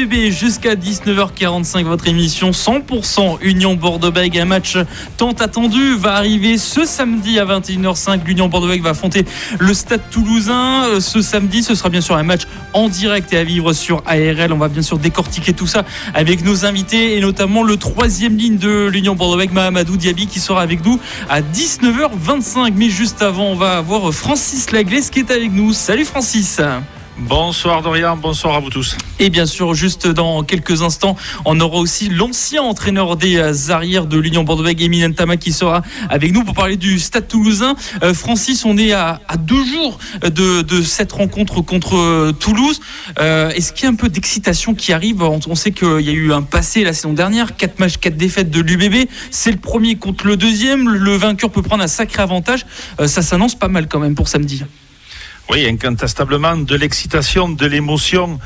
Jusqu'à 19h45, votre émission 100% Union Bordeaux-Bègles. Un match tant attendu va arriver ce samedi à 21h05. L'Union Bordeaux-Bègles va affronter le Stade Toulousain. Euh, ce samedi, ce sera bien sûr un match en direct et à vivre sur ARL. On va bien sûr décortiquer tout ça avec nos invités et notamment le troisième ligne de l'Union Bordeaux-Bègles, Mahamadou Diaby, qui sera avec nous à 19h25. Mais juste avant, on va avoir Francis Laglaise qui est avec nous. Salut Francis. Bonsoir Dorian, bonsoir à vous tous. Et bien sûr, juste dans quelques instants, on aura aussi l'ancien entraîneur des euh, arrières de l'Union Bordeaux-Bègles, Emile Tama, qui sera avec nous pour parler du Stade Toulousain. Euh, Francis, on est à, deux jours de, cette rencontre contre euh, Toulouse. Est-ce qu'il y a un peu d'excitation qui arrive? On, sait qu'il y a eu un passé la saison dernière, quatre matchs, quatre défaites de l'UBB. C'est le premier contre le deuxième. Le vainqueur peut prendre un sacré avantage. ça s'annonce pas mal quand même pour samedi. Oui, incontestablement de l'excitation, de l'émotion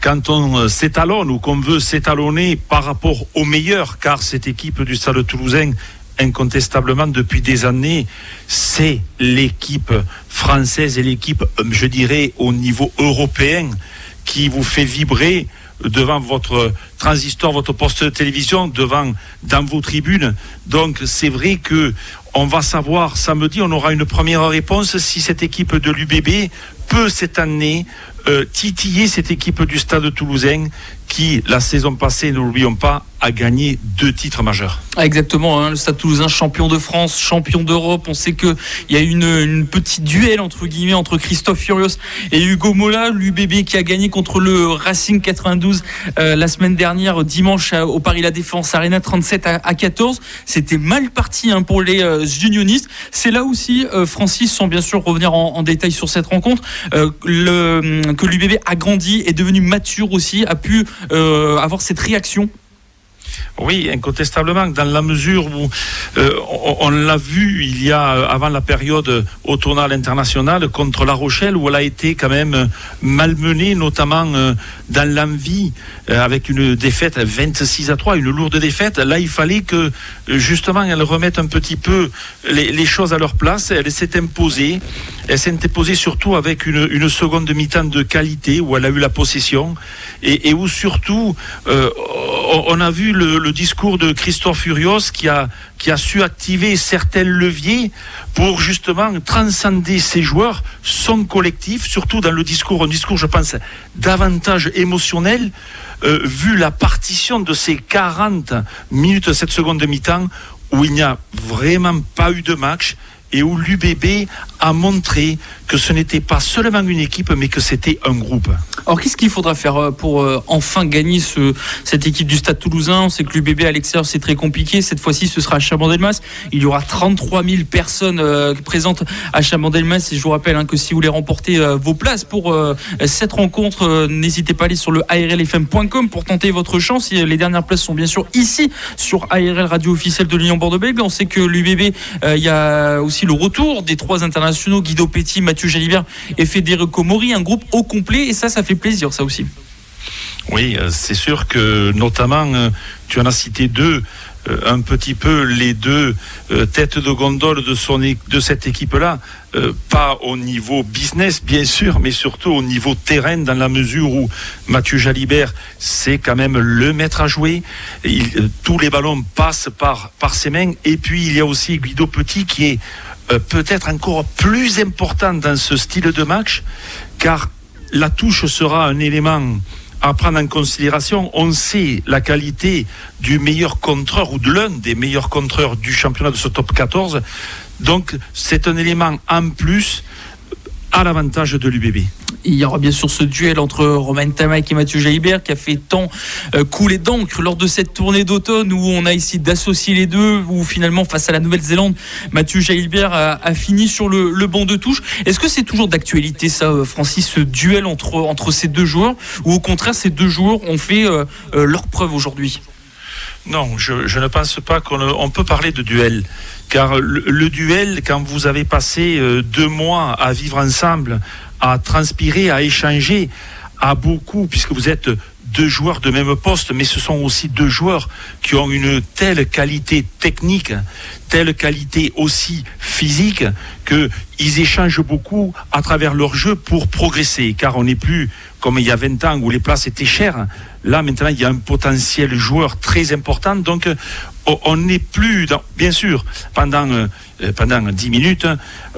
quand on euh, s'étalonne ou qu'on veut s'étalonner par rapport aux meilleurs, car cette équipe du Stade Toulousain, incontestablement depuis des années, c'est l'équipe française et l'équipe, euh, je dirais, au niveau européen qui vous fait vibrer devant votre transistor, votre poste de télévision, devant dans vos tribunes. Donc c'est vrai que on va savoir samedi, on aura une première réponse si cette équipe de l'UBB peut cette année euh, titiller cette équipe du Stade toulousain qui, la saison passée, ne l'oublions pas, a gagné deux titres majeurs. Ah, exactement, hein, le Stade Toulousain, champion de France, champion d'Europe. On sait qu'il y a une, une petite duel entre guillemets entre Christophe Furios et Hugo Mola, l'UBB qui a gagné contre le Racing 92 euh, la semaine dernière, dimanche au Paris La Défense Arena 37 à, 14. C'était mal parti hein, pour les euh, unionistes. C'est là aussi, Francis, sans bien sûr revenir en, en détail sur cette rencontre, le, que l'UBB a grandi, est devenu mature aussi, a pu avoir cette réaction? Oui, incontestablement, dans la mesure où euh, on, l'a vu il y a euh, avant la période au tournal international contre La Rochelle où elle a été quand même malmenée, notamment euh, dans l'envie, avec une défaite 26 à 3, une lourde défaite. Là, il fallait que justement elle remette un petit peu les, choses à leur place. Elle s'est imposée. Elle s'est imposée surtout avec une, seconde mi-temps de qualité où elle a eu la possession et, où surtout on a vu le discours de Christophe Furios qui a, qui a su activer certains leviers pour justement transcender ses joueurs, son collectif, surtout dans le discours, un discours, je pense, davantage émotionnel, euh, vu la partition de ces 40 minutes, cette seconde de mi-temps, où il n'y a vraiment pas eu de match et où l'UBB a montré que ce n'était pas seulement une équipe, mais que c'était un groupe. Alors qu'est-ce qu'il faudra faire euh, pour euh, enfin gagner ce, cette équipe du Stade Toulousain? On sait que l'UBB à l'extérieur c'est très compliqué. Cette fois-ci ce sera à Chabandelmas. Il y aura 33 000 personnes euh, présentes à Chabandelmas. Et je vous rappelle hein, que si vous voulez remporter vos places pour cette rencontre, n'hésitez pas à aller sur le arlfm.com pour tenter votre chance. Les dernières places sont bien sûr ici sur ARL Radio officielle de l'Union Bordeaux-Bègles. On sait que l'UBB, il y a aussi le retour des trois internationaux, Guido Petit, Mathieu Jalibert et Federico Mori, un groupe au complet. Et ça, ça fait plaisir, ça aussi. Oui, euh, c'est sûr que notamment, euh, tu en as cité deux, un petit peu les deux têtes de gondole de, cette équipe-là, pas au niveau business bien sûr, mais surtout au niveau terrain, dans la mesure où Mathieu Jalibert, c'est quand même le maître à jouer. Tous les ballons passent par, par ses mains. Et puis il y a aussi Guido Petit qui est euh, peut-être encore plus important dans ce style de match, car la touche sera un élément à prendre en considération. On sait la qualité du meilleur contreur ou de l'un des meilleurs contreurs du championnat de ce top 14. Donc c'est un élément en plus à l'avantage de l'UBB. Il y aura bien sûr ce duel entre Romain Tamac et Mathieu Jaibert qui a fait tant euh, couler d'encre lors de cette tournée d'automne où on a essayé d'associer les deux, où finalement face à la Nouvelle-Zélande, Mathieu Jaibert a, fini sur le, banc de touche. Est-ce que c'est toujours d'actualité ça, euh, Francis, ce duel entre, entre ces deux joueurs, ou au contraire ces deux joueurs ont fait euh, leur preuve aujourd'hui? Non, je, ne pense pas qu'on peut parler de duel. Car le, duel, quand vous avez passé deux mois à vivre ensemble, à transpirer, à échanger, à beaucoup, puisque vous êtes deux joueurs de même poste, mais ce sont aussi deux joueurs qui ont une telle qualité technique, telle qualité aussi physique, qu'ils échangent beaucoup à travers leur jeu pour progresser. Car on n'est plus comme il y a 20 ans où les places étaient chères. Là, maintenant, il y a un potentiel joueur très important. Donc, on n'est plus dans, bien sûr, pendant, euh, pendant 10 minutes,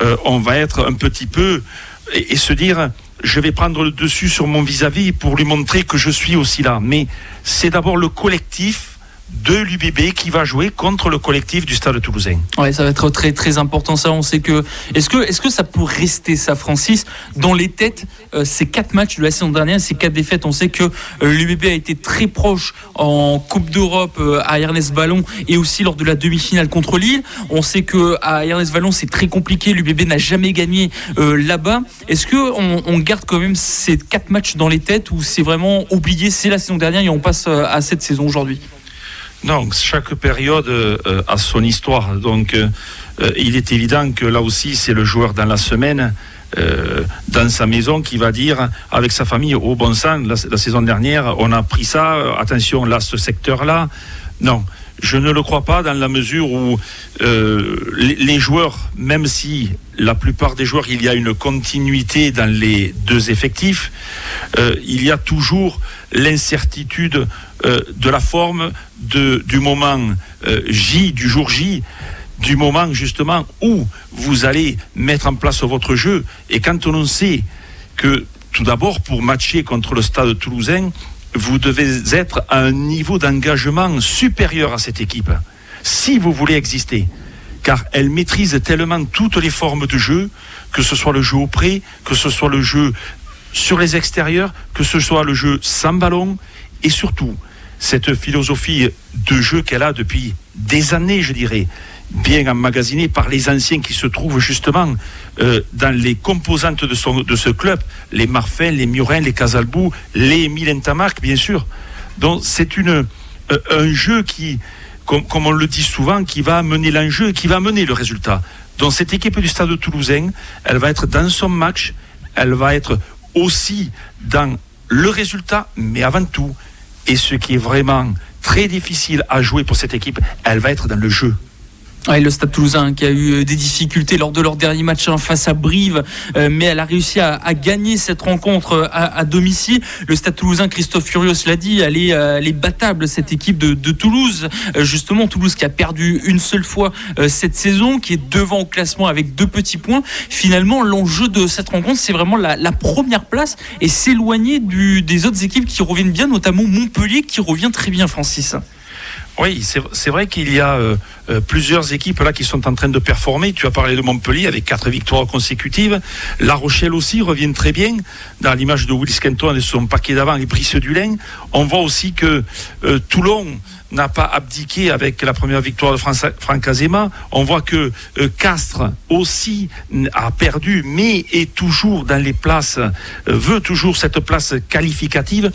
euh, on va être un petit peu et se dire, je vais prendre le dessus sur mon vis-à-vis pour lui montrer que je suis aussi là. Mais c'est d'abord le collectif de l'UBB qui va jouer contre le collectif du Stade Toulousain. Ouais, ça va être très très important ça. On sait que est-ce que est-ce que ça peut rester ça, Francis, dans les têtes euh, ces quatre matchs de la saison dernière, ces quatre défaites? On sait que euh, l'UBB a été très proche en Coupe d'Europe euh, à Ernest Vallon et aussi lors de la demi-finale contre Lille. On sait que à Ernest Vallon c'est très compliqué. L'UBB n'a jamais gagné là-bas. Est-ce que on, garde quand même ces quatre matchs dans les têtes ou c'est vraiment oublié? C'est la saison dernière et on passe à cette saison aujourd'hui. Non, chaque période euh, a son histoire. Donc, euh, euh, il est évident que là aussi, c'est le joueur dans la semaine, dans sa maison, qui va dire avec sa famille au bon sang. La, saison dernière, on a pris ça. Attention, là, ce secteur-là. Non, je ne le crois pas dans la mesure où les, joueurs, même si la plupart des joueurs, il y a une continuité dans les deux effectifs, il y a toujours l'incertitude euh, de la forme du moment euh, J, du jour J, du moment justement où vous allez mettre en place votre jeu. Et quand on sait que tout d'abord, pour matcher contre le stade toulousain, vous devez être à un niveau d'engagement supérieur à cette équipe, si vous voulez exister. Car elle maîtrise tellement toutes les formes de jeu, que ce soit le jeu au près, que ce soit le jeu sur les extérieurs, que ce soit le jeu sans ballon, et surtout, cette philosophie de jeu qu'elle a depuis des années, je dirais, bien emmagasinée par les anciens qui se trouvent justement euh, dans les composantes de, ce club, les Marfin, les Murin, les Casalbou, les Milentamark, bien sûr. Donc c'est une euh, un jeu qui, comme, on le dit souvent, qui va mener l'enjeu, qui va mener le résultat. Donc cette équipe du Stade Toulousain, elle va être dans son match, elle va être aussi dans le résultat, mais avant tout, et ce qui est vraiment très difficile à jouer pour cette équipe, elle va être dans le jeu le Stade Toulousain qui a eu euh, des difficultés lors de leur dernier match hein, face à Brive, euh, mais elle a réussi à, gagner cette rencontre euh, à, domicile. Le Stade Toulousain, Christophe Furios l'a dit, elle est, battable cette équipe de, Toulouse. justement, Toulouse qui a perdu une seule fois cette saison, qui est devant au classement avec deux petits points. Finalement, l'enjeu de cette rencontre, c'est vraiment la, première place et s'éloigner des autres équipes qui reviennent bien, notamment Montpellier qui revient très bien, Francis. Oui, c'est vrai qu'il y a euh, euh, plusieurs équipes là qui sont en train de performer. Tu as parlé de Montpellier avec quatre victoires consécutives. La Rochelle aussi revient très bien dans l'image de Willis Kenton et son paquet d'avant et Brice Dulain. On voit aussi que euh, Toulon n'a pas abdiqué avec la première victoire de Franck Azema. On voit que Castres aussi a perdu, mais est toujours dans les places, veut toujours cette place qualificative.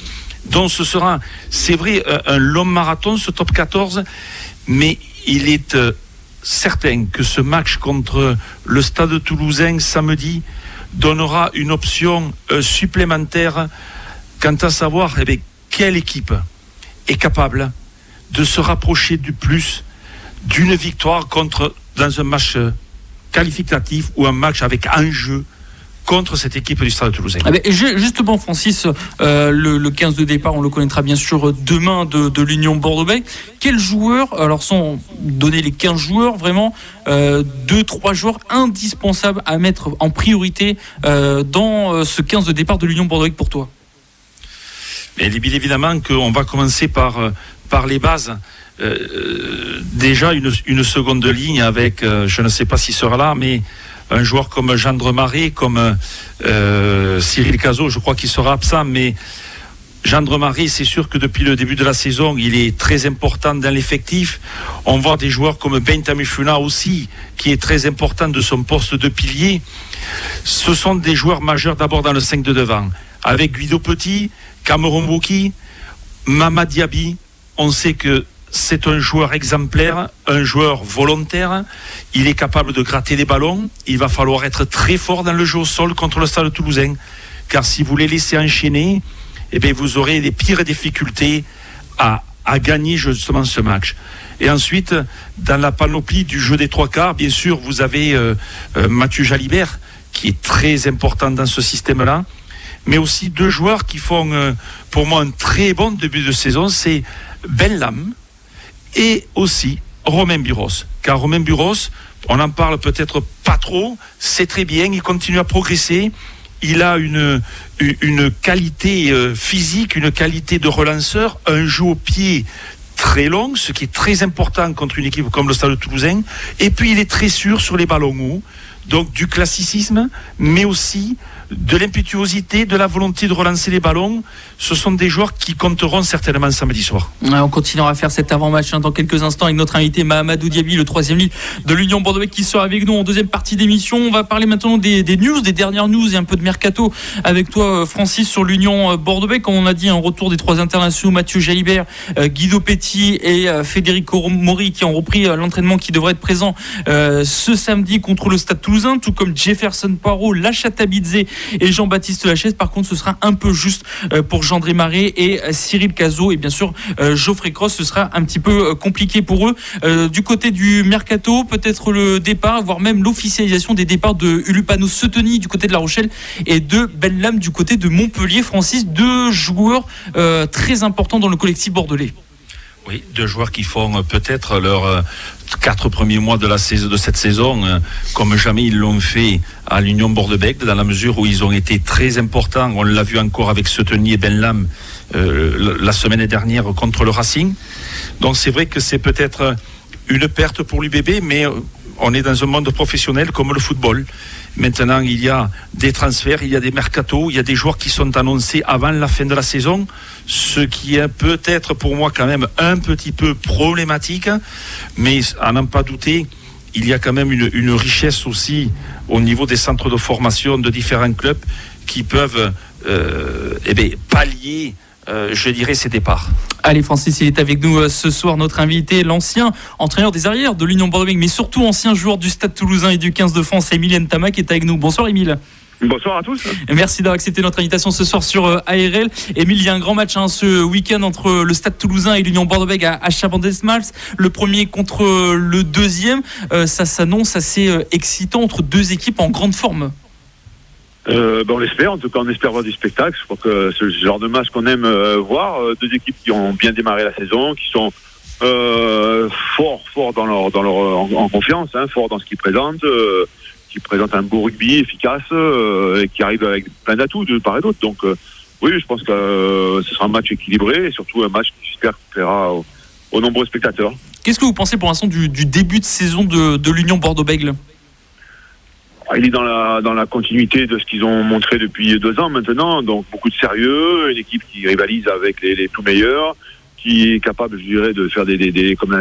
Donc ce sera, c'est vrai, un long marathon, ce top 14, mais il est euh, certain que ce match contre le Stade toulousain samedi donnera une option euh, supplémentaire quant à savoir eh quelle équipe est capable de se rapprocher du plus d'une victoire contre dans un match euh, qualificatif ou un match avec enjeu contre cette équipe du Stade Toulousain. Ah ben, justement, Francis, euh, le, 15 de départ, on le connaîtra bien sûr demain de, l'Union Bordeaux-Bègles. Quels joueurs, alors sans donner les 15 joueurs, vraiment, euh, deux, trois joueurs indispensables à mettre en priorité euh, dans euh, ce 15 de départ de l'Union Bordeaux-Bègles pour toi? Mais bien évidemment qu'on va commencer par, par les bases. déjà une, seconde ligne avec, je ne sais pas s'il sera là, mais un joueur comme Gendre Marais, comme euh, Cyril Cazot, je crois qu'il sera absent, mais Gendre Marais, c'est sûr que depuis le début de la saison, il est très important dans l'effectif. On voit des joueurs comme Bentamifuna aussi, qui est très important de son poste de pilier. Ce sont des joueurs majeurs d'abord dans le 5 de devant. Avec Guido Petit, Cameron Bouki, Mamad Diaby, on sait que c'est un joueur exemplaire, un joueur volontaire. Il est capable de gratter des ballons. Il va falloir être très fort dans le jeu au sol contre le Stade toulousain. Car si vous les laissez enchaîner, eh bien, vous aurez les pires difficultés à, gagner justement ce match. Et ensuite, dans la panoplie du jeu des trois quarts, bien sûr, vous avez euh, euh, Mathieu Jalibert, qui est très important dans ce système-là, mais aussi deux joueurs qui font, euh, pour moi, un très bon début de saison, Ben Lam et aussi Romain Buros. Car Romain Buros, on en parle peut-être pas trop, c'est très bien, il continue à progresser, il a une, une qualité physique, une qualité de relanceur, un jeu au pied très long, ce qui est très important contre une équipe comme le Stade Toulousain. Et puis il est très sûr sur les ballons hauts, donc du classicisme, mais aussi de l'impétuosité, de la volonté de relancer les ballons. Ce sont des joueurs qui compteront certainement samedi soir. on continuera à faire cet avant-match hein, dans quelques instants avec notre invité Mahamadou Diaby, le troisième lit de l'Union Bordeaux qui sera avec nous en deuxième partie d'émission. On va parler maintenant des, news, des dernières news et un peu de mercato avec toi euh, Francis sur l'Union euh, Bordeaux. Comme on a dit, un retour des trois internationaux, Mathieu Jalibert, euh, Guido Petit et Federico Mori qui ont repris l'entraînement qui devrait être présent ce samedi contre le Stade Toulousain, tout comme Jefferson Poirot, Lachatabidze et Jean-Baptiste Lachaise. Par contre, ce sera un peu juste euh, pour Jean-André Marais et euh, Cyril Cazot. Et bien sûr, euh, Geoffrey Cross, ce sera un petit peu compliqué pour eux. Du côté du mercato, peut-être le départ, voire même l'officialisation des départs de Ulupano Seteni du côté de La Rochelle et de Benlam du côté de Montpellier. Francis, deux joueurs très importants dans le collectif bordelais. Oui, deux joueurs qui font peut-être leurs quatre premiers mois de, cette saison euh, comme jamais ils l'ont fait à l'Union Bordeaux-Bègles, dans la mesure où ils ont été très importants. On l'a vu encore avec Seteni et Benlam euh, la semaine dernière contre le Racing. Donc c'est vrai que c'est peut-être une perte pour l'UBB, mais on est dans un monde professionnel comme le football. Maintenant, il y a des transferts, il y a des mercatos, il y a des joueurs qui sont annoncés avant la fin de la saison, ce qui est peut-être pour moi quand même un petit peu problématique, mais à n'en pas douter, il y a quand même une, richesse aussi au niveau des centres de formation de différents clubs qui peuvent euh, eh pallier euh, je dirais, ses départs. Allez, Francis, il est avec nous euh, ce soir, notre invité, l'ancien entraîneur des arrières de l'Union Bordeaux, mais surtout ancien joueur du Stade Toulousain et du 15 de France, Emilien Tamac, qui est avec nous. Bonsoir, Émile. Bonsoir à tous. Merci d'avoir accepté notre invitation ce soir sur euh, ARL. Émile, il y a un grand match hein, ce week-end entre le Stade Toulousain et l'Union Bordeaux-Bègles à, Chabandes-Mals. Le premier contre le deuxième. ça s'annonce assez excitant entre deux équipes en grande forme. Euh, ben on l'espère, en tout cas on espère voir du spectacle. Je crois que c'est le genre de match qu'on aime euh, voir. Euh, deux équipes qui ont bien démarré la saison, qui sont euh, forts, forts dans leur, dans leur en, confiance, hein, forts dans ce qu'ils présentent, euh, qui présentent un beau rugby efficace et qui arrivent avec plein d'atouts de part et d'autre. Donc oui, je pense que ce sera un match équilibré et surtout un match qui j'espère plaira aux, aux, nombreux spectateurs. Qu'est-ce que vous pensez pour l'instant du, du début de saison de, de l'Union Bordeaux-Bègles il est dans la, dans la continuité de ce qu'ils ont montré depuis deux ans maintenant, donc beaucoup de sérieux, une équipe qui rivalise avec les, les tout meilleurs, qui est capable, je dirais, de faire des, des, des comme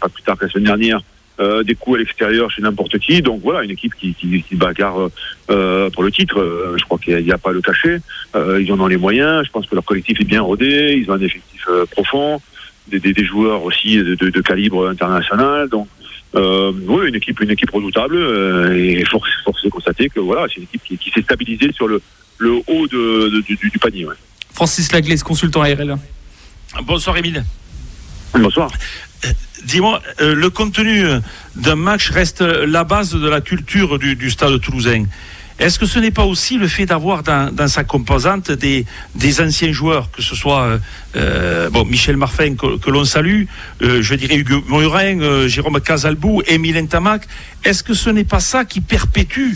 pas plus tard que la semaine dernière, euh, des coups à l'extérieur chez n'importe qui. Donc voilà, une équipe qui, qui, qui bagarre euh, pour le titre. Euh, je crois qu'il n'y a, pas le cacher. Euh, ils en ont les moyens. Je pense que leur collectif est bien rodé. Ils ont un effectif euh, profond, des, des, des, joueurs aussi de, de, de calibre international. Donc euh, oui, une équipe, une équipe redoutable euh, et force, force de constater que voilà, c'est une équipe qui, qui s'est stabilisée sur le, le haut de, de, du, du, panier. Ouais. Francis Laglaise, consultant ARL. Bonsoir Émile. Bonsoir. Euh, dis-moi, euh, le contenu d'un match reste la base de la culture du, du stade toulousain. Est-ce que ce n'est pas aussi le fait d'avoir dans, sa composante des, anciens joueurs, que ce soit euh, euh Michel Marfin, que, l'on salue, euh, je dirais euh, Jérôme Casalbou, Émile Tamac Est-ce que ce n'est pas ça qui perpétue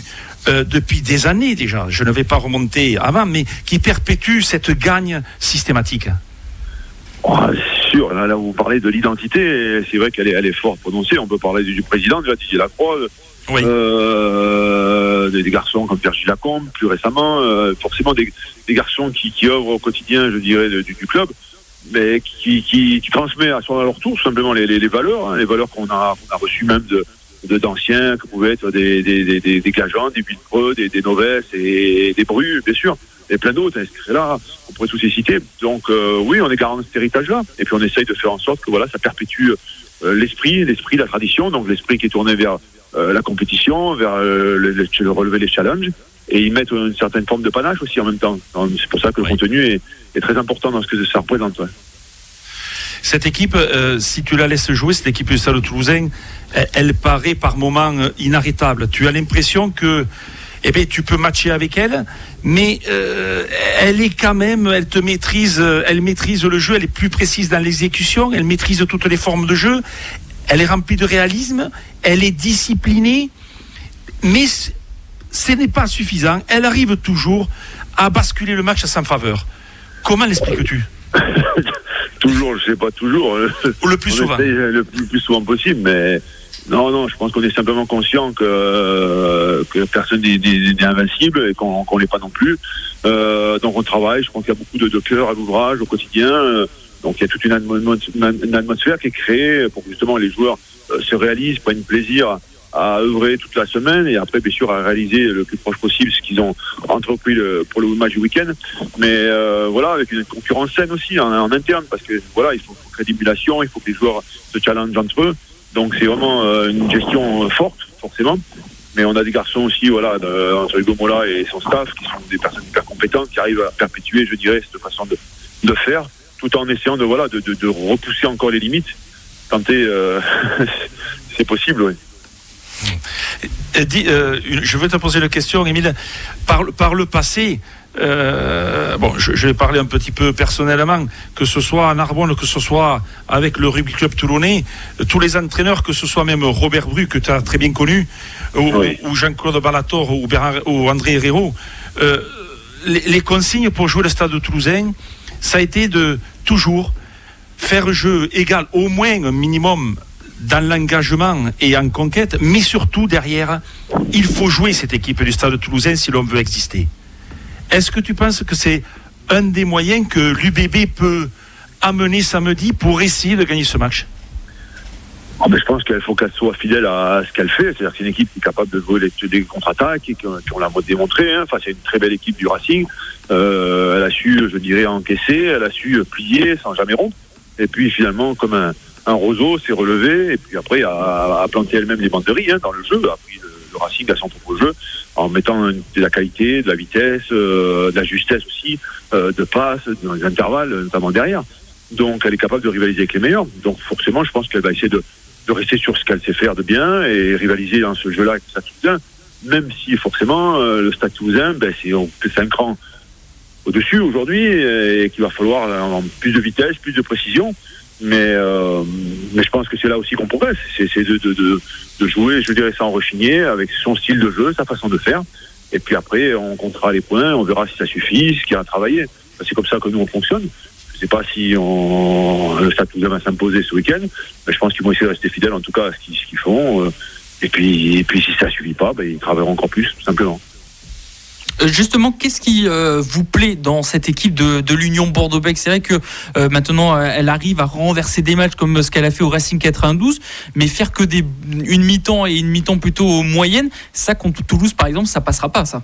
depuis des années déjà, je ne vais pas remonter avant, mais qui perpétue cette gagne systématique? Oh, sûr, là, vous parlez de l'identité, c'est vrai qu'elle est, fort prononcée. On peut parler du, président, de Didier Lacroix, euh, des, des, garçons comme Pierre Lacombe, plus récemment, euh, forcément des, des, garçons qui, qui œuvrent au quotidien, je dirais, du, du club, mais qui, qui, qui transmet à, à leur tour simplement les, les, valeurs, hein, les valeurs qu'on a, qu'on a reçues même de d'anciens, que pouvaient être des, des, des, des, des gageants, des Villepreux, des, des et des Brus, bien sûr. et plein d'autres. Hein, là, on pourrait tous les citer. Donc oui, on est garant de cet héritage-là. Et puis on essaye de faire en sorte que voilà, ça perpétue l'esprit, l'esprit, la tradition, donc l'esprit qui est tourné vers la compétition, vers le, le, relever les challenges et ils mettent une certaine forme de panache aussi en même temps. C'est pour ça que le contenu est, est, très important dans ce que ça représente. Cette équipe, euh, si tu la laisses jouer, cette équipe du Stade Toulousain, elle, paraît par moments euh, inarrêtable. Tu as l'impression que eh bien, tu peux matcher avec elle, mais euh, elle est quand même, elle te maîtrise, elle maîtrise le jeu, elle est plus précise dans l'exécution, elle maîtrise toutes les formes de jeu, elle est remplie de réalisme, elle est disciplinée, mais ce n'est pas suffisant. Elle arrive toujours à basculer le match à sa faveur. Comment l'expliques-tu? Toujours, je sais pas toujours. le plus souvent. Le plus, souvent possible, mais non, non, je pense qu'on est simplement conscient que, que personne n'est invincible et qu'on ne l'est pas non plus. Euh, donc on travaille, je pense qu'il y a beaucoup de, de cœur à l'ouvrage au quotidien. Donc il y a toute une, atmosphère qui est créée pour que justement les joueurs euh, se réalisent, prennent plaisir à œuvrer toute la semaine et après bien sûr à réaliser le plus proche possible ce qu'ils ont entrepris pour le match du week-end. Mais euh, voilà, avec une concurrence saine aussi en, interne parce que voilà, il faut, créer il faut que les joueurs se challengent entre eux. Donc c'est vraiment euh, une gestion forte forcément. Mais on a des garçons aussi, voilà, entre Hugo Mola et son staff, qui sont des personnes hyper compétentes, qui arrivent à perpétuer, je dirais, cette façon de faire, tout en essayant de voilà de, de, repousser encore les limites. Tenter, euh, c'est possible, oui. Euh, je veux te poser la question, Émile. Par, par le passé, euh, bon, je, vais parler un petit peu personnellement, que ce soit à Narbonne, que ce soit avec le rugby club toulonnais, tous les entraîneurs, que ce soit même Robert Bru, que tu as très bien connu, ou, Jean-Claude Balator, ou, ou André Herrero, euh, les, les, consignes pour jouer le stade de Toulousain, ça a été de toujours faire jeu égal, au moins un minimum dans l'engagement et en conquête, mais surtout derrière, il faut jouer cette équipe du Stade toulousain si l'on veut exister. Est-ce que tu penses que c'est un des moyens que l'UBB peut amener samedi pour essayer de gagner ce match? Ah ben, je pense qu'il faut qu'elle soit fidèle à ce qu'elle fait. C'est-à-dire que c'est une équipe qui est capable de jouer des contre-attaques, et qui, on l'a démontré. Hein. Enfin, c'est une très belle équipe du Racing. Euh, elle a su, je dirais, encaisser, elle a su plier sans jamais rompre. Et puis finalement, comme un, roseau s'est relevé et puis après a, a planté elle-même les banderies hein, dans le jeu, a pris le, Racing à son propre jeu en mettant de la qualité, de la vitesse, euh, de la justesse aussi, euh, de passe, dans les intervalles, notamment derrière. Donc elle est capable de rivaliser avec les meilleurs. Donc forcément, je pense qu'elle va essayer de, de rester sur ce qu'elle sait faire de bien et rivaliser dans ce jeu-là avec le Stade. Même si forcément euh, le Stade Toulousain, ben, c'est cinq cran au-dessus aujourd'hui et qu'il va falloir plus de vitesse, plus de précision. Mais, euh, mais je pense que c'est là aussi qu'on progresse. C'est de, de, jouer, je dirais, sans rechigner, avec son style de jeu, sa façon de faire. Et puis après, on comptera les points, on verra si ça suffit, ce qu'il y a à travailler. C'est comme ça que nous, on fonctionne. Je ne sais pas si on, le Stade va s'imposer ce week-end, mais je pense qu'ils vont essayer de rester fidèles, en tout cas, à ce qu'ils font. Euh, et puis, si ça ne suffit pas, ben, ils travailleront encore plus, tout simplement. Euh, justement, qu'est-ce qui euh, vous plaît dans cette équipe de, l'Union Bordeaux-Bègles? C'est vrai que maintenant, elle arrive à renverser des matchs comme ce qu'elle a fait au Racing 92, mais faire que des, une mi-temps et une mi-temps plutôt moyenne, ça contre Toulouse, par exemple, ça passera pas, ça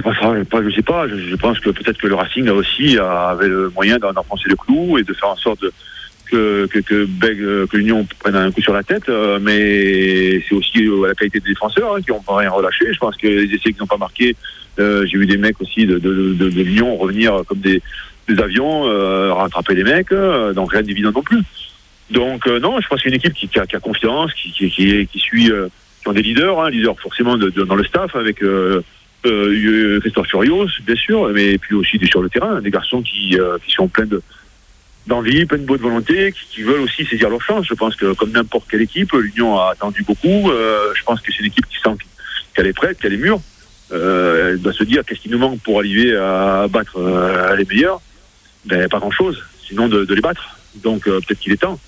pas, je sais pas. Je, pense que peut-être que le Racing a aussi avait le moyen d'enfoncer le clou et de faire en sorte que, que, que, euh, que l'Union prenne un coup sur la tête, euh, mais c'est aussi euh, la qualité des défenseurs hein, qui n'ont pas rien relâché. Je pense que les essais qu'ils n'ont pas marqués, j'ai vu des mecs aussi de, de, Lyon revenir comme des, avions, rattraper des mecs, donc rien d'évident non plus. Donc non, je pense qu'il y a une équipe qui, a, confiance, qui, qui, qui, qui suit, qui ont des leaders, hein, leaders forcément dans le staff avec Christophe Furios, bien sûr, mais puis aussi sur le terrain, des garçons qui, qui sont pleins de d'envie, plein de bonne volonté, qui, veulent aussi saisir leur chance. Je pense que comme n'importe quelle équipe, l'Union a attendu beaucoup. Euh, je pense que c'est une équipe qui sent qu'elle est prête, qu'elle est mûre. Euh, elle doit se dire qu'est-ce qui nous manque pour arriver à battre euh, les meilleurs? Ben pas grand-chose, sinon de, les battre. Donc peut-être qu'il est temps.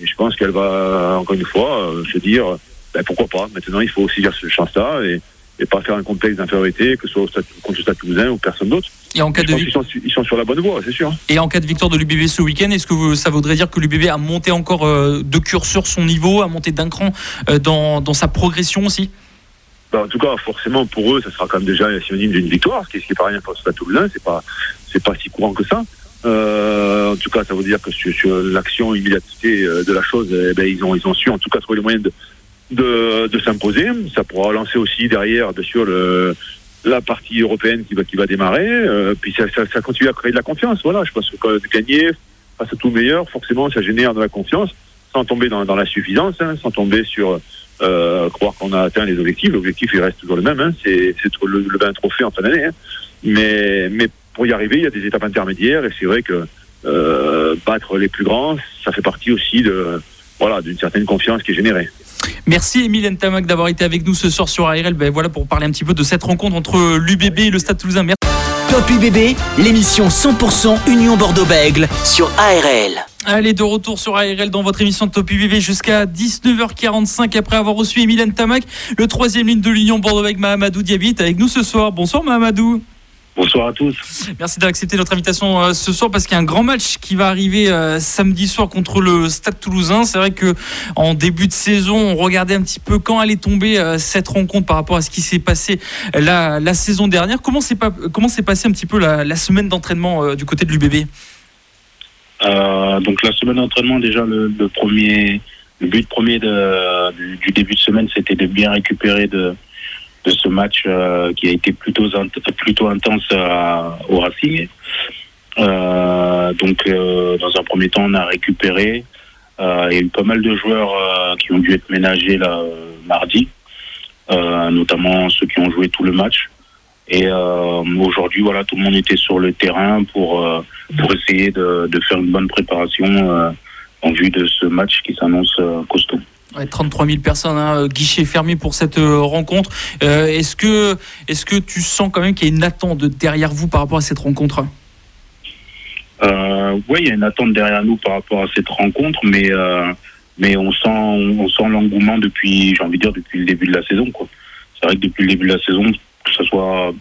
Et je pense qu'elle va encore une fois se dire ben, pourquoi pas? Maintenant, il faut saisir ce chance-là et et pas faire un complexe d'infériorité, que ce soit contre le Stade Toulousain ou personne d'autre. Et en cas de ils, sont, ils, sont, sur la bonne voie, c'est sûr. Et en cas de victoire de l'UBB ce week-end, est-ce que ça voudrait dire que l'UBB a monté encore euh, de curseur son niveau, a monté d'un cran euh, dans, dans, sa progression aussi? Bah, en tout cas, forcément, pour eux, ça sera quand même déjà synonyme d'une victoire, ce qui n'est pas rien pour ce Stade Toulousain, c'est pas, c'est pas si courant que ça. Euh, en tout cas, ça veut dire que sur, sur l'action immédiateté de la chose, eh ben, ils ont, ils ont su en tout cas trouver le moyen de, de, de s'imposer. Ça pourra lancer aussi derrière, bien sûr, le, la partie européenne qui va, qui va démarrer. Euh, puis ça, ça, ça, continue à créer de la confiance. Voilà, je pense que de gagner face à tout meilleur, forcément, ça génère de la confiance, sans tomber dans, dans la suffisance, hein, sans tomber sur euh, croire qu'on a atteint les objectifs. L'objectif, il reste toujours le même, hein, c'est le, lever un trophée en fin d'année. Hein. Mais, mais pour y arriver, il y a des étapes intermédiaires, et c'est vrai que euh, battre les plus grands, ça fait partie aussi de voilà d'une certaine confiance qui est générée. Merci Emile Tamac d'avoir été avec nous ce soir sur ARL. Ben voilà pour parler un petit peu de cette rencontre entre l'UBB et le Stade Toulousain. Merci. Top UBB, l'émission 100% Union Bordeaux-Bègle sur ARL. Allez, de retour sur ARL dans votre émission de Top UBB jusqu'à 19h45 après avoir reçu Emile Tamac, le troisième ligne de l'Union Bordeaux-Bègle, Mahamadou Diabit, avec nous ce soir. Bonsoir Mahamadou. Bonsoir à tous. Merci d'avoir accepté notre invitation euh, ce soir parce qu'il y a un grand match qui va arriver euh, samedi soir contre le Stade Toulousain. C'est vrai que en début de saison, on regardait un petit peu quand allait tomber euh, cette rencontre par rapport à ce qui s'est passé la, la, saison dernière. Comment s'est pas, passé un petit peu la, la semaine d'entraînement du côté de l'UBB Donc la semaine d'entraînement, déjà le, le, premier, le but premier de, du, du, début de semaine, c'était de bien récupérer de de ce match euh, qui a été plutôt plutôt intense à, au Racing. Euh, donc, euh, dans un premier temps, on a récupéré. il y a eu pas mal de joueurs qui ont dû être ménagés là mardi, notamment ceux qui ont joué tout le match. Et aujourd'hui, voilà, tout le monde était sur le terrain pour pour essayer de, de faire une bonne préparation en vue de ce match qui s'annonce costaud. 33 000 personnes, hein, guichet fermé pour cette euh, rencontre. Euh, est-ce que, tu sens quand même qu'il y a une attente derrière vous par rapport à cette rencontre? Euh, Oui, il y a une attente derrière nous par rapport à cette rencontre, mais, euh, on sent, l'engouement depuis, j'ai envie de dire, depuis le début de la saison. C'est vrai que depuis le début de la saison, que ce soit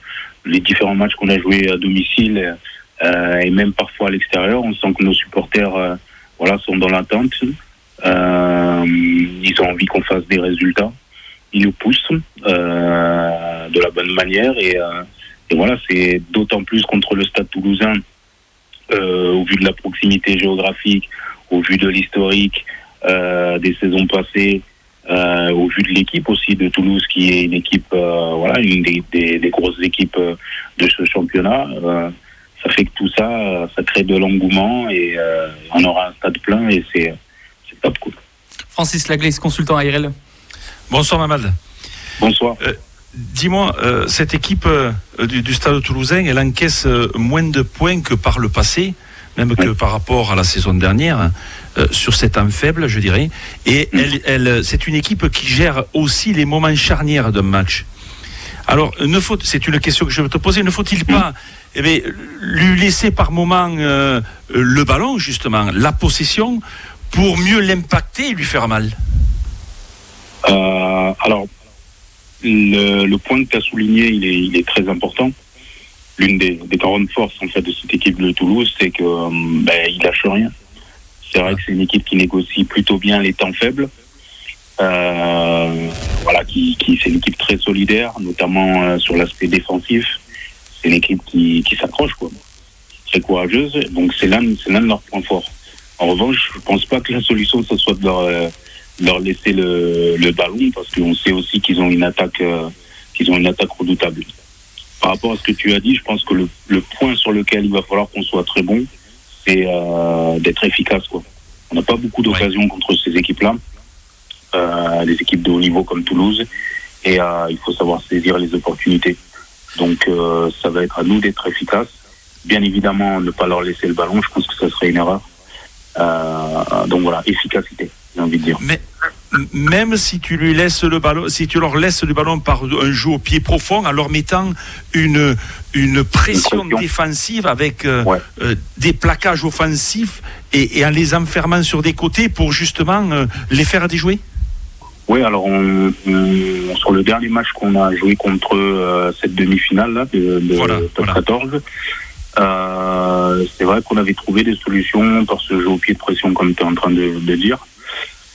les différents matchs qu'on a joués à domicile euh, et même parfois à l'extérieur, on sent que nos supporters euh, voilà, sont dans l'attente. Euh, ils ont envie qu'on fasse des résultats. Ils nous poussent euh, de la bonne manière et, euh, et voilà, c'est d'autant plus contre le Stade Toulousain au vu de la proximité géographique, au vu de l'historique des saisons passées. Au vu de l'équipe aussi de Toulouse, qui est une équipe, voilà, une des, grosses équipes de ce championnat. Ça fait que tout ça, ça crée de l'engouement et on aura un stade plein et c'est top cool. Francis Laglaise, consultant ARL. Bonsoir Mamad. Bonsoir. Euh, Dis-moi, euh, cette équipe euh, du, du, Stade Toulousain, elle encaisse moins de points que par le passé, même oui. que par rapport à la saison dernière, sur cet temps faible, je dirais. Et mmh. elle, elle, c'est une équipe qui gère aussi les moments charnières d'un match. Alors, ne faut, c'est une question que je vais te poser, ne faut-il pas mmh. eh bien, lui laisser par moment le ballon, justement, la possession pour mieux l'impacter et lui faire mal euh, Alors, le, point que tu as souligné, il est, très important. L'une des, des, grandes forces en fait de cette équipe de Toulouse, c'est que euh, ben, lâche rien. C'est vrai que c'est une équipe qui négocie plutôt bien les temps faibles. Euh, voilà, qui, c'est une équipe très solidaire, notamment sur l'aspect défensif. C'est une équipe qui, qui s'accroche, quoi. Très courageuse. Donc c'est l'un, c'est l'un de leurs points forts. En revanche, je pense pas que la solution ce soit de leur, euh, leur laisser le, le, ballon parce qu'on sait aussi qu'ils ont une attaque euh, qu'ils ont une attaque redoutable. Par rapport à ce que tu as dit, je pense que le, le point sur lequel il va falloir qu'on soit très bon, c'est euh, d'être efficace. Quoi. On n'a pas beaucoup d'occasions ouais. contre ces équipes-là, des équipes de haut niveau comme Toulouse, et il faut savoir saisir les opportunités. Donc ça va être à nous d'être efficaces. Bien évidemment, ne pas leur laisser le ballon, je pense que ça serait une erreur. Euh, donc voilà, efficacité, j'ai envie de dire. Mais même si tu lui laisses le ballon, si tu leur laisses le ballon par un jeu au pied profond, en leur mettant une, une pression, une défensive avec euh, ouais. euh, des plaquages offensifs et, et, en les enfermant sur des côtés pour justement euh, les faire déjouer? Oui, alors on, on, sur le dernier match qu'on a joué contre cette demi-finale de, de voilà, top voilà. 14, euh, c'est vrai qu'on avait trouvé des solutions par ce jeu au pied de pression, comme tu es en train de, de dire.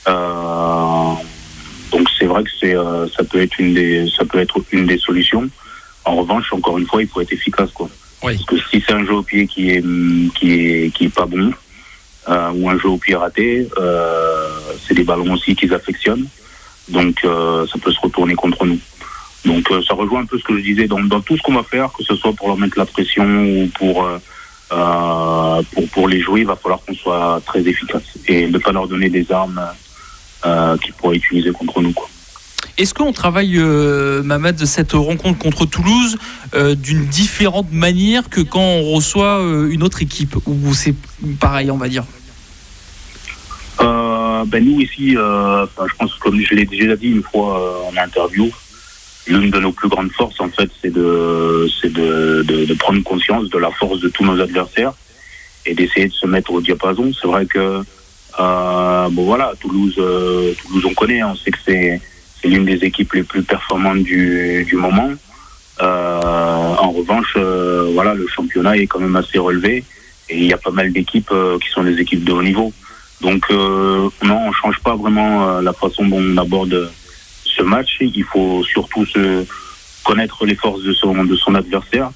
Euh, Donc c'est vrai que c'est ça peut être une des ça peut être une des solutions. En revanche, encore une fois, il faut être efficace quoi. Parce que si c'est un jeu au pied qui est qui est qui est pas bon ou un jeu au pied raté, c'est des ballons aussi qu'ils affectionnent. Donc ça peut se retourner contre nous. Donc ça rejoint un peu ce que je disais dans, dans tout ce qu'on va faire, que ce soit pour leur mettre la pression ou pour euh, pour, pour les jouer, il va falloir qu'on soit très efficace et ne pas leur donner des armes euh, qu'ils pourraient utiliser contre nous. Est-ce qu'on travaille, euh, de cette rencontre contre Toulouse euh, d'une différente manière que quand on reçoit une autre équipe? Ou c'est pareil, on va dire? Ben Nous, ici, je pense, comme je l'ai déjà dit une fois en interview, l'une de nos plus grandes forces, en fait, c'est de, c'est de, de, prendre conscience de la force de tous nos adversaires et d'essayer de se mettre au diapason. C'est vrai que, euh, bon voilà, Toulouse, euh, Toulouse, on connaît, on sait que c'est, c'est l'une des équipes les plus performantes du, du moment. Euh, en revanche, euh, voilà, le championnat est quand même assez relevé et il y a pas mal d'équipes euh, qui sont des équipes de haut niveau. Donc, non, on change pas vraiment la façon dont on aborde match. Il faut surtout se connaître les forces de son, adversaire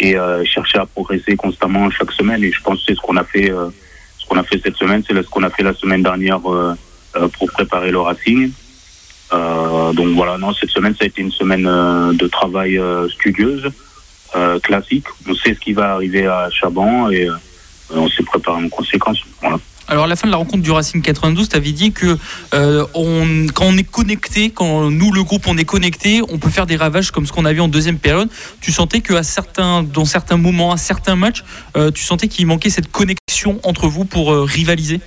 et euh, chercher à progresser constamment chaque semaine. Et je pense que c'est ce qu'on a fait, euh, ce qu'on a fait cette semaine, c'est ce qu'on a fait la semaine dernière euh, pour préparer le Racing. donc voilà, non, cette semaine ça a été une semaine de travail studieuse, classique. On sait ce qui va arriver à Chaban et on s'est préparé en conséquence. Alors à la fin de la rencontre du Racing 92, tu avais dit que euh, quand on est connecté, quand nous le groupe on est connecté, on peut faire des ravages comme ce qu'on a vu en deuxième période. Tu sentais que certains, dans certains moments, à certains matchs, euh, tu sentais qu'il manquait cette connexion entre vous pour euh, rivaliser?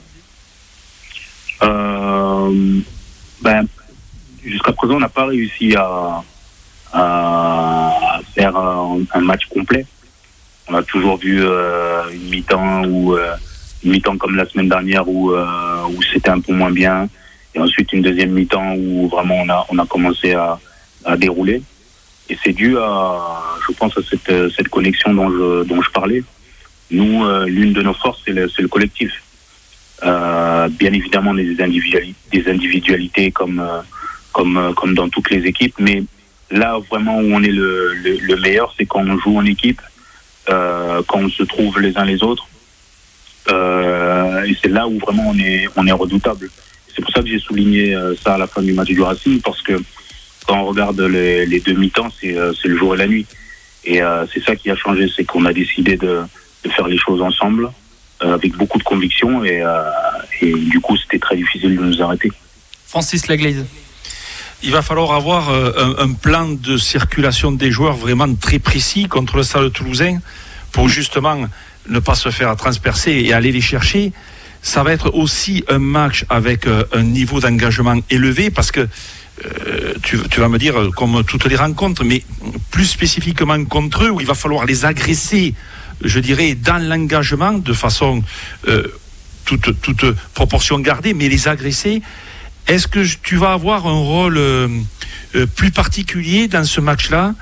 Ben, jusqu'à présent, on n'a pas réussi à, à faire un, un, match complet. On a toujours vu une mi-temps où mi-temps comme la semaine dernière où, euh, où c'était un peu moins bien. Et ensuite une deuxième mi-temps où vraiment on a, on a commencé à, à dérouler. Et c'est dû à, je pense, à cette, cette connexion dont je, dont je parlais. Nous, euh, l'une de nos forces, c'est le, le, collectif. Euh, bien évidemment, des individualités, des individualités comme, euh, comme, euh, comme dans toutes les équipes. Mais là, vraiment, où on est le, le, le meilleur, c'est quand on joue en équipe, quand on se trouve les uns les autres euh, et c'est là où vraiment on est, on est redoutable. C'est pour ça que j'ai souligné euh, ça à la fin du match du Racing, parce que quand on regarde les, les deux mi-temps, c'est euh, le jour et la nuit. Et c'est ça qui a changé, c'est qu'on a décidé de, de, faire les choses ensemble, avec beaucoup de conviction, et, et du coup, c'était très difficile de nous arrêter. Francis Laglaise il va falloir avoir un, un, plan de circulation des joueurs vraiment très précis contre le Stade toulousain pour justement ne pas se faire transpercer et aller les chercher. Ça va être aussi un match avec euh, un niveau d'engagement élevé parce que euh, tu, vas me dire, comme toutes les rencontres, mais plus spécifiquement contre eux, où il va falloir les agresser, je dirais, dans l'engagement, de façon euh, toute, toute, proportion gardée, mais les agresser. Est-ce que tu vas avoir un rôle plus particulier dans ce match-là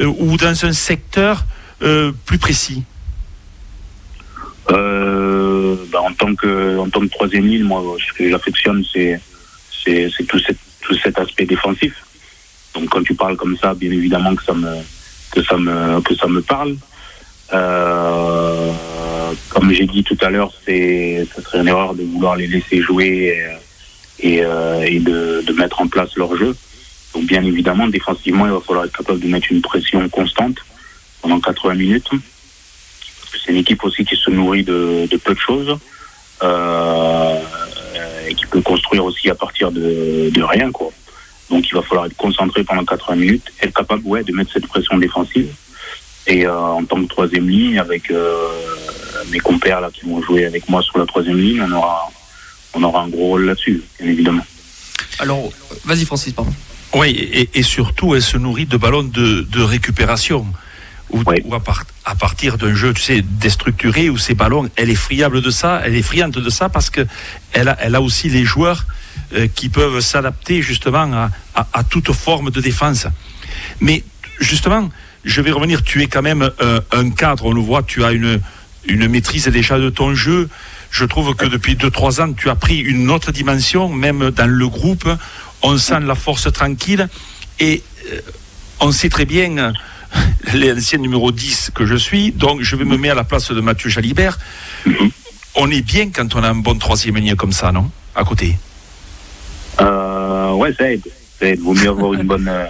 ou dans un secteur plus précis? euh, bah, en tant que troisième ligne, moi, ce que j'affectionne, c'est tout, cet aspect défensif. Donc quand tu parles comme ça, bien évidemment que ça me que ça me que ça me parle. Euh, comme j'ai dit tout à l'heure, c'est ce serait une erreur de vouloir les laisser jouer et, euh, de, mettre en place leur jeu. Donc bien évidemment, défensivement, il va falloir être capable de mettre une pression constante pendant 80 minutes c'est une équipe aussi qui se nourrit de, peu de choses euh, et qui peut construire aussi à partir de, rien. Quoi. Donc il va falloir être concentré pendant 80 minutes, être capable ouais, de mettre cette pression défensive. Et euh, en tant que troisième ligne, avec euh, mes compères là, qui vont jouer avec moi sur la troisième ligne, on aura, on aura un gros rôle là-dessus, bien évidemment. Alors, vas-y Francis, pardon. Oui, et, surtout, elle se nourrit de ballons de récupération ou, à, partir d'un jeu, tu sais, déstructuré, où ces ballons, elle est friable de ça, elle est friande de ça parce que elle a, elle a aussi les joueurs euh, qui peuvent s'adapter justement à, à, toute forme de défense. Mais justement, je vais revenir, tu es quand même euh, un cadre, on le voit, tu as une, une maîtrise déjà de ton jeu. Je trouve que depuis 2-3 ans, tu as pris une autre dimension, même dans le groupe. on sent la force tranquille et on sait très bien l'ancien numéro 10 que je suis, donc je vais me mettre à la place de Mathieu Jalibert. On est bien quand on a un bon troisième ligne comme ça, non? À côté. Euh, ouais, ça aide. Ça aide. Vaut mieux avoir une bonne, euh,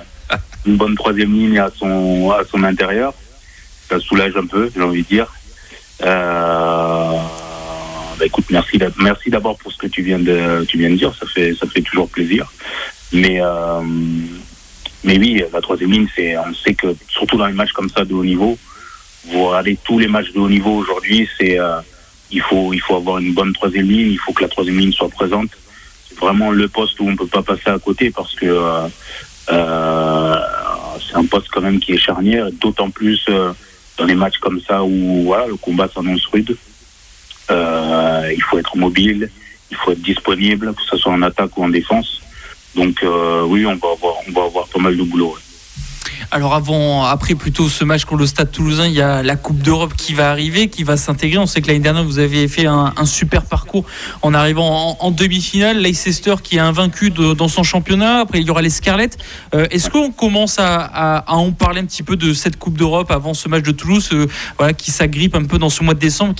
une bonne troisième ligne à son, à son intérieur. Ça soulage un peu, j'ai envie de dire. Euh, bah écoute, merci, merci d'abord pour ce que tu viens de, tu viens de dire. Ça fait, ça fait toujours plaisir. Mais, euh, mais oui, la troisième ligne, c'est, on sait que surtout dans les matchs comme ça de haut niveau, vous regardez tous les matchs de haut niveau aujourd'hui, c'est, euh, il faut, il faut avoir une bonne troisième ligne. Il faut que la troisième ligne soit présente. C'est vraiment le poste où on peut pas passer à côté parce que euh, euh, c'est un poste quand même qui est charnière, d'autant plus dans les matchs comme ça où le combat s'annonce rude. Il faut être mobile, il faut être disponible, que ce soit en attaque ou en défense. Donc euh, oui, on va avoir, pas mal de boulot. Alors avant, après plutôt ce match contre le Stade Toulousain, il y a la Coupe d'Europe qui va arriver, qui va s'intégrer. On sait que l'année dernière vous avez fait un, super parcours en arrivant en, demi-finale. Leicester qui est invaincu dans son championnat. Après il y aura les Scarlets. Euh, Est-ce qu'on commence à, en parler un petit peu de cette Coupe d'Europe avant ce match de Toulouse, euh, qui s'agrippe un peu dans ce mois de décembre,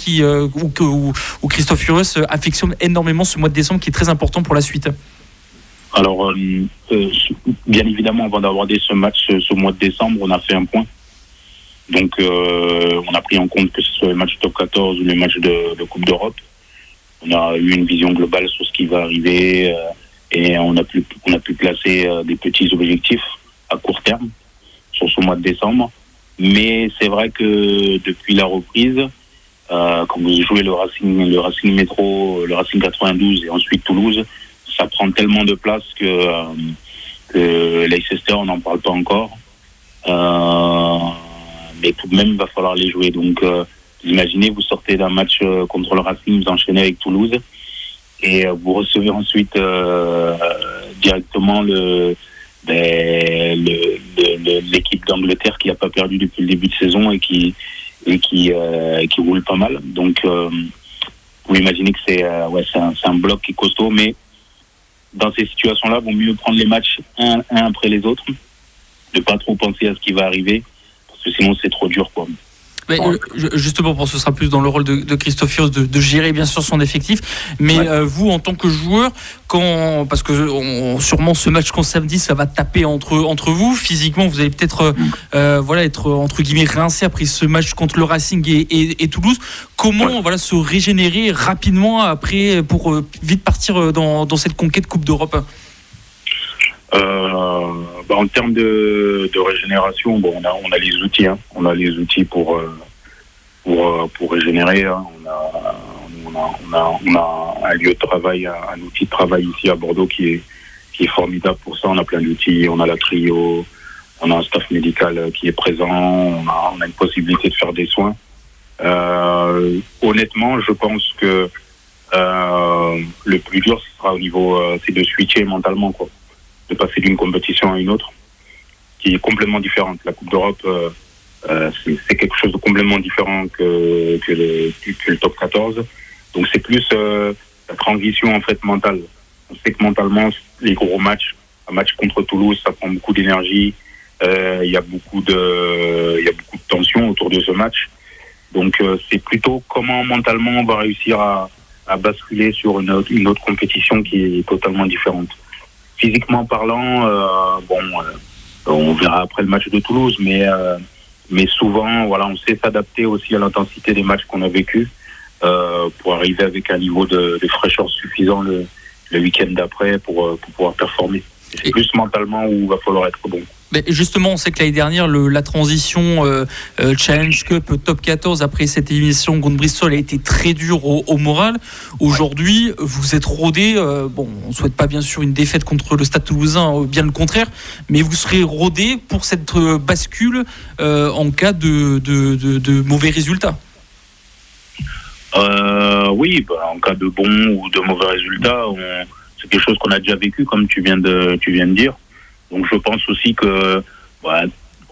où, Christophe Furios affectionne énormément ce mois de décembre, qui est très important pour la suite? Alors, euh, euh, bien évidemment, avant d'aborder ce match euh, ce mois de décembre, on a fait un point. Donc, euh, on a pris en compte que ce soit les matchs top 14 ou les matchs de, Coupe d'Europe. On a eu une vision globale sur ce qui va arriver euh, et on a pu, on a pu placer euh, des petits objectifs à court terme sur ce mois de décembre. Mais c'est vrai que depuis la reprise, quand vous jouez le Racing, le Racing Métro, le Racing 92 et ensuite Toulouse, ça prend tellement de place que, euh, que Leicester, on n'en parle pas encore. Euh, mais tout de même, il va falloir les jouer. Donc, euh, vous imaginez, vous sortez d'un match contre le Racing, vous enchaînez avec Toulouse, et vous recevez ensuite directement ben, l'équipe d'Angleterre qui n'a pas perdu depuis le début de saison et qui roule pas mal. Donc, vous imaginez que c'est un, un bloc qui est costaud, mais dans ces situations-là, vaut mieux prendre les matchs un, un après les autres, ne pas trop penser à ce qui va arriver, parce que sinon c'est trop dur. Quoi. Mais, euh, ju- justement, pour ce sera plus dans le rôle de, de Christophe de, de gérer bien sûr son effectif. Mais Ouais. euh, vous, en tant que joueur, quand parce que on- sûrement ce match contre samedi, ça va taper entre entre vous. Physiquement, vous allez peut-être euh, voilà être entre guillemets rincé après ce match contre le Racing et, et- et Toulouse. Comment voilà se régénérer rapidement après pour vite partir dans, dans cette conquête Coupe d'Europe? Euh, bah, en termes de, de régénération, bon, on a, on a les outils, hein. on a les outils pour euh, pour, euh, pour régénérer. hein. On, a, on, a, on, a, on a un lieu de travail, un, outil de travail ici à Bordeaux qui est qui est formidable pour ça. On a plein d'outils, on a la trio, on a un staff médical euh, qui est présent, on a, on a une possibilité de faire des soins. Euh, honnêtement, je pense que euh, le plus dur ce sera au niveau, c'est de switcher mentalement quoi de passer d'une compétition à une autre, qui est complètement différente. La Coupe d'Europe, euh, euh, c'est quelque chose de complètement différent que, que, le, que le top 14. Donc c'est plus euh, la transition en fait mentale. On sait que mentalement, les gros matchs, un match contre Toulouse, ça prend beaucoup d'énergie. Euh, Il y a beaucoup de, il y a beaucoup de tension autour de ce match. Donc euh, c'est plutôt comment mentalement on va réussir à, à basculer sur une autre, une autre compétition qui est totalement différente physiquement parlant, euh, bon, euh, on verra après le match de Toulouse, mais euh, mais souvent, voilà, on sait s'adapter aussi à l'intensité des matchs qu'on a vécu euh, pour arriver avec un niveau de, de fraîcheur suffisant le, le week-end d'après pour, pour pouvoir performer. C'est plus mentalement où il va falloir être bon. Justement, on sait que l'année dernière, le- la transition euh, euh, Challenge Cup euh, Top 14 après cette émission contre Bristol a été très dure au, moral. Aujourd'hui, vous êtes rodé. euh, bon, on ne souhaite pas bien sûr une défaite contre le Stade Toulousain, bien le contraire, mais vous serez rodé pour cette bascule en cas de, mauvais résultats. Oui, bah, en cas de bon ou de mauvais résultats, c'est quelque chose qu'on a déjà vécu, comme tu viens de, tu viens de dire. Donc je pense aussi que bah,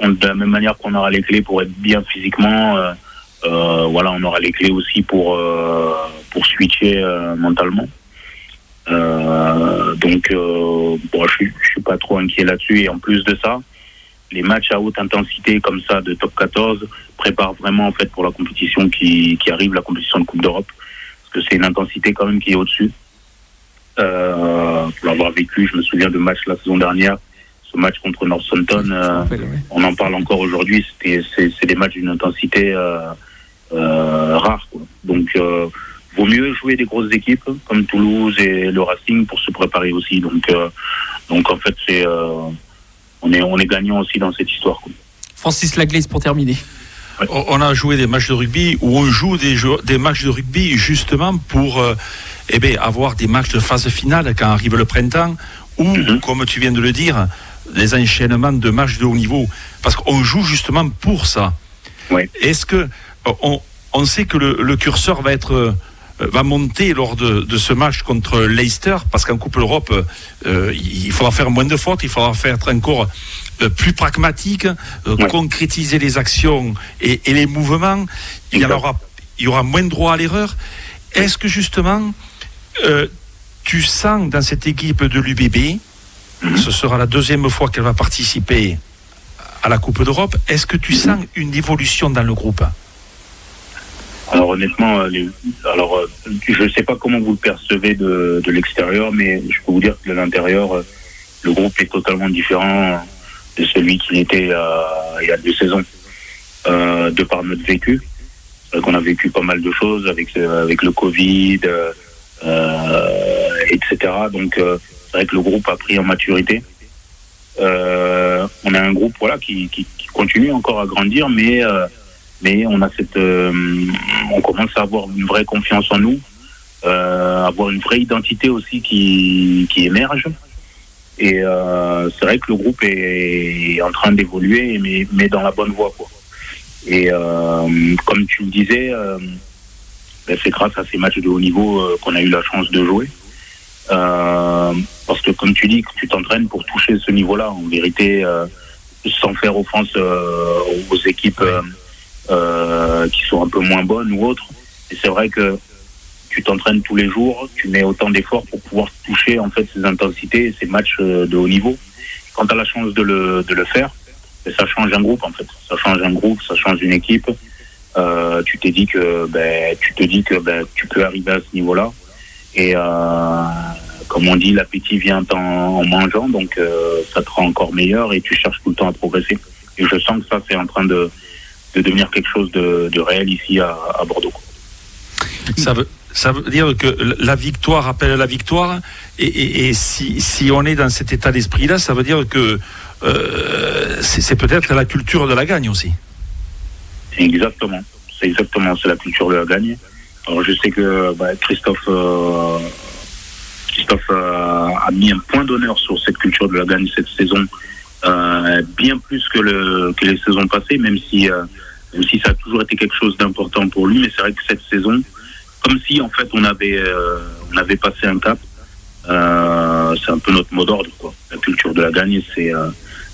de la même manière qu'on aura les clés pour être bien physiquement, euh, euh, voilà, on aura les clés aussi pour euh, pour switcher euh, mentalement. Euh, donc, bon, je, je suis pas trop inquiet là-dessus. Et en plus de ça, les matchs à haute intensité comme ça de top 14 préparent vraiment en fait pour la compétition qui, qui arrive, la compétition de Coupe d'Europe, parce que c'est une intensité quand même qui est au-dessus. Pour l'avoir vécu, je me souviens de match la saison dernière, ce match contre Northampton, euh, on en parle encore aujourd'hui, c'est des matchs d'une intensité euh, euh rare. Quoi. Donc, euh, vaut mieux jouer des grosses équipes comme Toulouse et le Racing pour se préparer aussi. Donc, donc en fait, c'est on est, on est gagnant aussi dans cette histoire. Francis Laglaise pour terminer. On a joué des matchs de rugby où on joue des, des matchs de rugby justement pour euh, eh bien, avoir des matchs de phase finale quand arrive le printemps ou, mhm. comme tu viens de le dire, les enchaînements de matchs de haut niveau. Parce qu'on joue justement pour ça. Est-ce que on, on, sait que le, le curseur va être euh, va monter lors de, ce match contre Leicester, parce qu'en Coupe d'Europe, euh, il faudra faire moins de fautes, il faudra faire être encore euh, plus pragmatique, concrétiser les actions et, les mouvements. Il y, aura, il y aura moins de droit à l'erreur. Est-ce que justement, tu sens dans cette équipe de l'UBB, mhm. ce sera la deuxième fois qu'elle va participer à la Coupe d'Europe, est-ce que tu mhm. sens une évolution dans le groupe alors honnêtement, euh, alors euh, je ne sais pas comment vous le percevez de, l'extérieur, mais je peux vous dire que de l'intérieur, euh, le groupe est totalement différent de celui qu'il était il y a deux saisons, de par notre vécu. qu'on a vécu pas mal de choses avec avec le Covid, etc. Donc c'est vrai que le groupe a pris en maturité. on a un groupe voilà qui, qui continue encore à grandir, mais mais on a cette, euh, on commence à avoir une vraie confiance en nous, euh, avoir une vraie identité aussi qui, qui émerge. Et euh, c'est vrai que le groupe est, en train d'évoluer, mais, mais dans la bonne voie. Et euh, comme tu le disais, euh, ben c'est grâce à ces matchs de haut niveau euh, qu'on a eu la chance de jouer. Parce que comme tu dis, que tu t'entraînes pour toucher ce niveau-là, en vérité, sans faire offense aux équipes. Euh, qui sont un peu moins bonnes ou autres. Et c'est vrai que tu t'entraînes tous les jours, tu mets autant d'efforts pour pouvoir toucher en fait ces intensités, ces matchs euh, de haut niveau. Quand tu as la chance de le, de le faire, ben, ça change un groupe en fait. Ça change un groupe, ça change une équipe. Euh, tu t'es dit que ben, tu te dis que ben, tu peux arriver à ce niveau-là. Et euh, comme on dit, l'appétit vient en, en, mangeant, donc euh, ça te rend encore meilleur et tu cherches tout le temps à progresser. Et je sens que ça, c'est en train de, de devenir quelque chose de, réel ici à, Bordeaux. Ça veut, ça veut dire que la victoire appelle la victoire, et, si, si, on est dans cet état d'esprit-là, ça veut dire que euh, c'est peut-être la culture de la gagne aussi. Exactement, c'est exactement, c'est la culture de la gagne. Alors je sais que bah, Christophe, euh, Christophe a mis un point d'honneur sur cette culture de la gagne cette saison, euh, bien plus que, le, que les saisons passées, même si si ça a toujours été quelque chose d'important pour lui. Mais c'est vrai que cette saison, comme si en fait on avait, euh, on avait passé un cap, euh, c'est un peu notre mot d'ordre. Quoi. La culture de la gagne, c'est euh,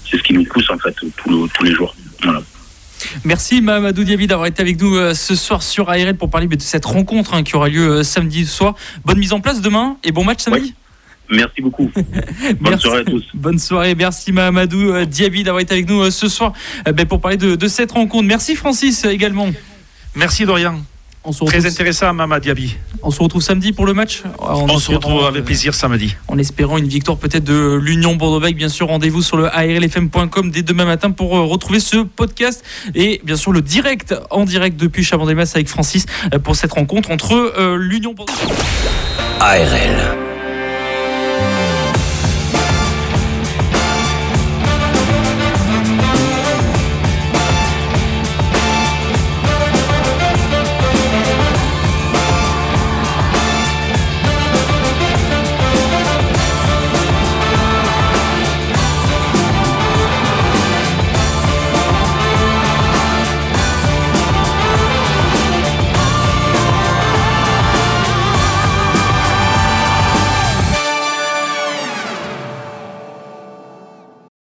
c'est ce qui nous pousse en fait tous les jours. Merci Mamadou Diaby d'avoir été avec nous ce soir sur ARL pour parler de cette rencontre hein, qui aura lieu samedi soir. Bonne mise en place demain et bon match samedi. Merci beaucoup. Bonne soirée à tous. Bonne soirée. Merci Mahamadou euh, Diaby d'avoir été avec nous euh, ce soir euh, ben, pour parler de, cette rencontre. Merci Francis également. Merci Dorian. On se Très intéressant, Mama Diaby. On se retrouve samedi pour le match On se retrouve avec plaisir samedi. En espérant une victoire peut-être de l'Union Bordeaux-Bègles. Bien sûr, rendez-vous sur le arlfm.com dès demain matin pour retrouver ce podcast et bien sûr le direct en direct depuis Chabandelmas avec Francis pour cette rencontre entre l'Union Bordeaux. ARL.